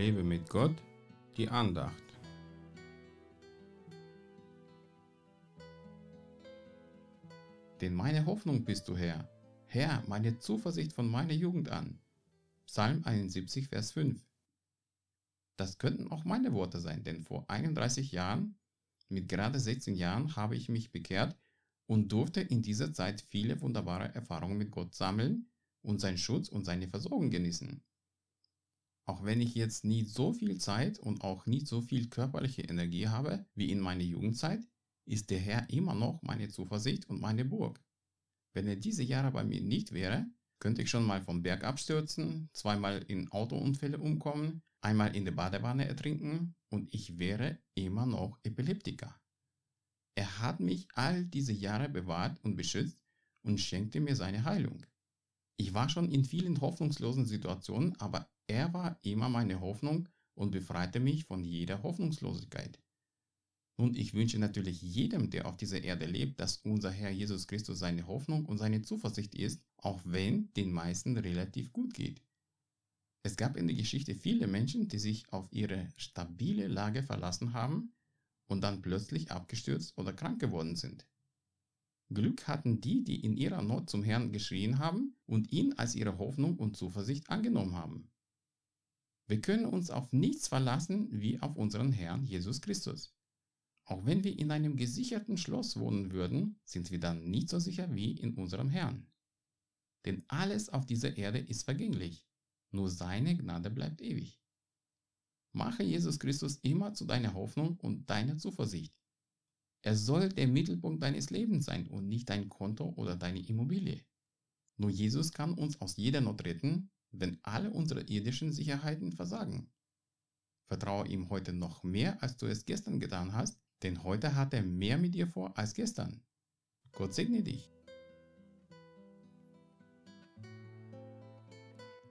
Lebe mit Gott, die Andacht. Denn meine Hoffnung bist du, Herr. Herr, meine Zuversicht von meiner Jugend an. Psalm 71, Vers 5. Das könnten auch meine Worte sein, denn vor 31 Jahren, mit gerade 16 Jahren, habe ich mich bekehrt und durfte in dieser Zeit viele wunderbare Erfahrungen mit Gott sammeln und seinen Schutz und seine Versorgung genießen. Auch wenn ich jetzt nie so viel Zeit und auch nicht so viel körperliche Energie habe wie in meiner Jugendzeit, ist der Herr immer noch meine Zuversicht und meine Burg. Wenn er diese Jahre bei mir nicht wäre, könnte ich schon mal vom Berg abstürzen, zweimal in Autounfälle umkommen, einmal in der Badewanne ertrinken und ich wäre immer noch Epileptiker. Er hat mich all diese Jahre bewahrt und beschützt und schenkte mir seine Heilung. Ich war schon in vielen hoffnungslosen Situationen, aber er war immer meine Hoffnung und befreite mich von jeder Hoffnungslosigkeit. Und ich wünsche natürlich jedem, der auf dieser Erde lebt, dass unser Herr Jesus Christus seine Hoffnung und seine Zuversicht ist, auch wenn den meisten relativ gut geht. Es gab in der Geschichte viele Menschen, die sich auf ihre stabile Lage verlassen haben und dann plötzlich abgestürzt oder krank geworden sind. Glück hatten die, die in ihrer Not zum Herrn geschrien haben und ihn als ihre Hoffnung und Zuversicht angenommen haben. Wir können uns auf nichts verlassen wie auf unseren Herrn Jesus Christus. Auch wenn wir in einem gesicherten Schloss wohnen würden, sind wir dann nicht so sicher wie in unserem Herrn. Denn alles auf dieser Erde ist vergänglich, nur seine Gnade bleibt ewig. Mache Jesus Christus immer zu deiner Hoffnung und deiner Zuversicht. Er soll der Mittelpunkt deines Lebens sein und nicht dein Konto oder deine Immobilie. Nur Jesus kann uns aus jeder Not retten wenn alle unsere irdischen Sicherheiten versagen. Vertraue ihm heute noch mehr, als du es gestern getan hast, denn heute hat er mehr mit dir vor als gestern. Gott segne dich.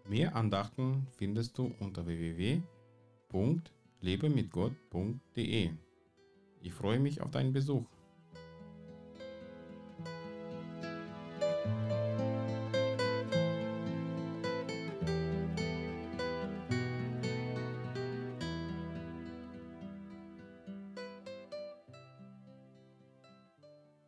Mehr Andachten findest du unter www.lebemitgott.de. Ich freue mich auf deinen Besuch.